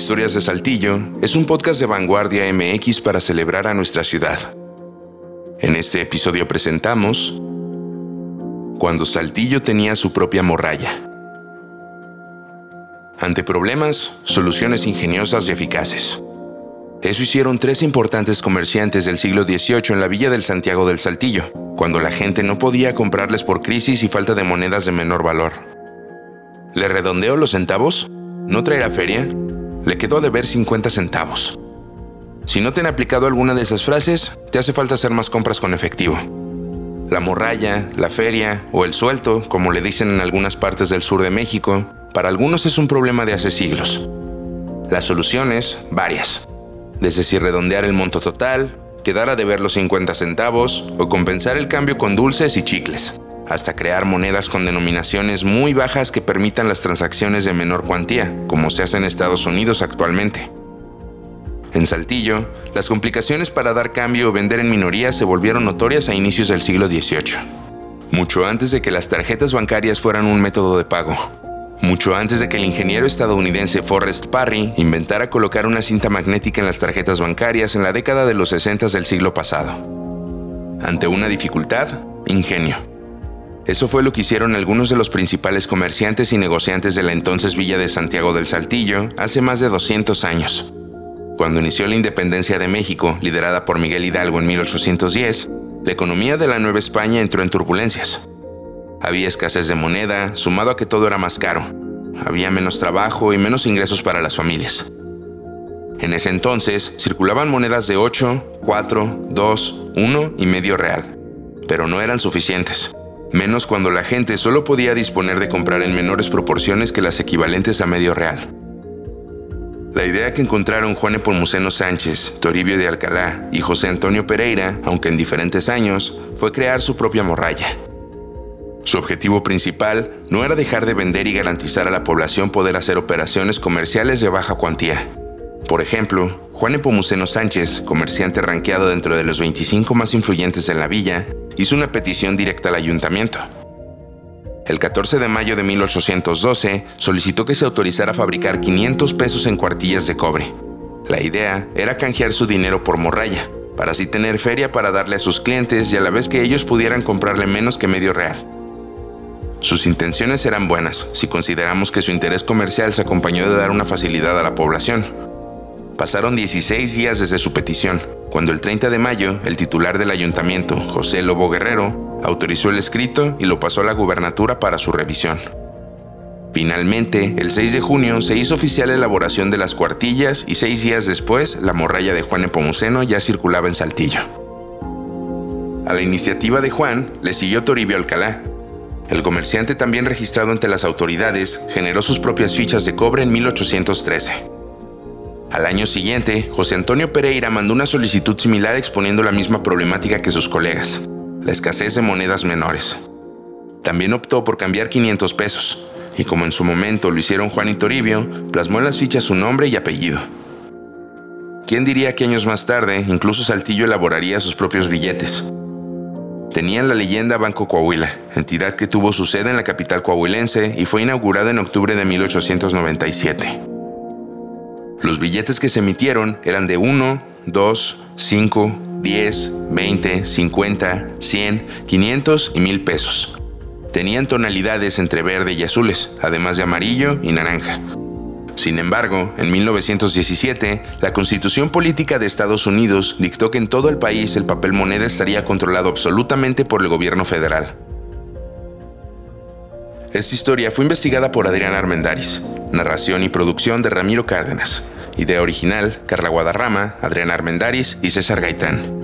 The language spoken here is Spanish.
Historias de Saltillo es un podcast de Vanguardia MX para celebrar a nuestra ciudad. En este episodio presentamos Cuando Saltillo tenía su propia morralla. Ante problemas, soluciones ingeniosas y eficaces. Eso hicieron tres importantes comerciantes del siglo XVIII en la villa del Santiago del Saltillo, cuando la gente no podía comprarles por crisis y falta de monedas de menor valor. ¿Le redondeo los centavos? ¿No traerá feria? Le quedó a deber 50 centavos. Si no te han aplicado alguna de esas frases, te hace falta hacer más compras con efectivo. La morralla, la feria o el suelto, como le dicen en algunas partes del sur de México, para algunos es un problema de hace siglos. Las soluciones, varias. Desde si redondear el monto total, quedar a deber los 50 centavos o compensar el cambio con dulces y chicles hasta crear monedas con denominaciones muy bajas que permitan las transacciones de menor cuantía, como se hace en Estados Unidos actualmente. En Saltillo, las complicaciones para dar cambio o vender en minoría se volvieron notorias a inicios del siglo XVIII, mucho antes de que las tarjetas bancarias fueran un método de pago, mucho antes de que el ingeniero estadounidense Forrest Parry inventara colocar una cinta magnética en las tarjetas bancarias en la década de los 60 del siglo pasado. Ante una dificultad, ingenio. Eso fue lo que hicieron algunos de los principales comerciantes y negociantes de la entonces Villa de Santiago del Saltillo hace más de 200 años. Cuando inició la independencia de México, liderada por Miguel Hidalgo en 1810, la economía de la Nueva España entró en turbulencias. Había escasez de moneda, sumado a que todo era más caro. Había menos trabajo y menos ingresos para las familias. En ese entonces circulaban monedas de 8, 4, 2, 1 y medio real, pero no eran suficientes menos cuando la gente solo podía disponer de comprar en menores proporciones que las equivalentes a medio real. La idea que encontraron Juan Epomuceno Sánchez, Toribio de Alcalá y José Antonio Pereira, aunque en diferentes años, fue crear su propia morralla. Su objetivo principal no era dejar de vender y garantizar a la población poder hacer operaciones comerciales de baja cuantía. Por ejemplo, Juan Epomuceno Sánchez, comerciante ranqueado dentro de los 25 más influyentes en la villa, hizo una petición directa al ayuntamiento. El 14 de mayo de 1812 solicitó que se autorizara a fabricar 500 pesos en cuartillas de cobre. La idea era canjear su dinero por morralla, para así tener feria para darle a sus clientes y a la vez que ellos pudieran comprarle menos que medio real. Sus intenciones eran buenas, si consideramos que su interés comercial se acompañó de dar una facilidad a la población. Pasaron 16 días desde su petición, cuando el 30 de mayo el titular del ayuntamiento, José Lobo Guerrero, autorizó el escrito y lo pasó a la gubernatura para su revisión. Finalmente, el 6 de junio se hizo oficial la elaboración de las cuartillas y seis días después la morralla de Juan Epomuceno ya circulaba en Saltillo. A la iniciativa de Juan le siguió Toribio Alcalá. El comerciante también registrado ante las autoridades generó sus propias fichas de cobre en 1813. Al año siguiente, José Antonio Pereira mandó una solicitud similar exponiendo la misma problemática que sus colegas, la escasez de monedas menores. También optó por cambiar 500 pesos, y como en su momento lo hicieron Juan y Toribio, plasmó en las fichas su nombre y apellido. ¿Quién diría que años más tarde, incluso Saltillo elaboraría sus propios billetes? Tenían la leyenda Banco Coahuila, entidad que tuvo su sede en la capital coahuilense y fue inaugurada en octubre de 1897. Los billetes que se emitieron eran de 1, 2, 5, 10, 20, 50, 100, 500 y 1000 pesos. Tenían tonalidades entre verde y azules, además de amarillo y naranja. Sin embargo, en 1917, la Constitución Política de Estados Unidos dictó que en todo el país el papel moneda estaría controlado absolutamente por el gobierno federal. Esta historia fue investigada por Adrián Armendaris, narración y producción de Ramiro Cárdenas, idea original Carla Guadarrama, Adrián Armendaris y César Gaitán.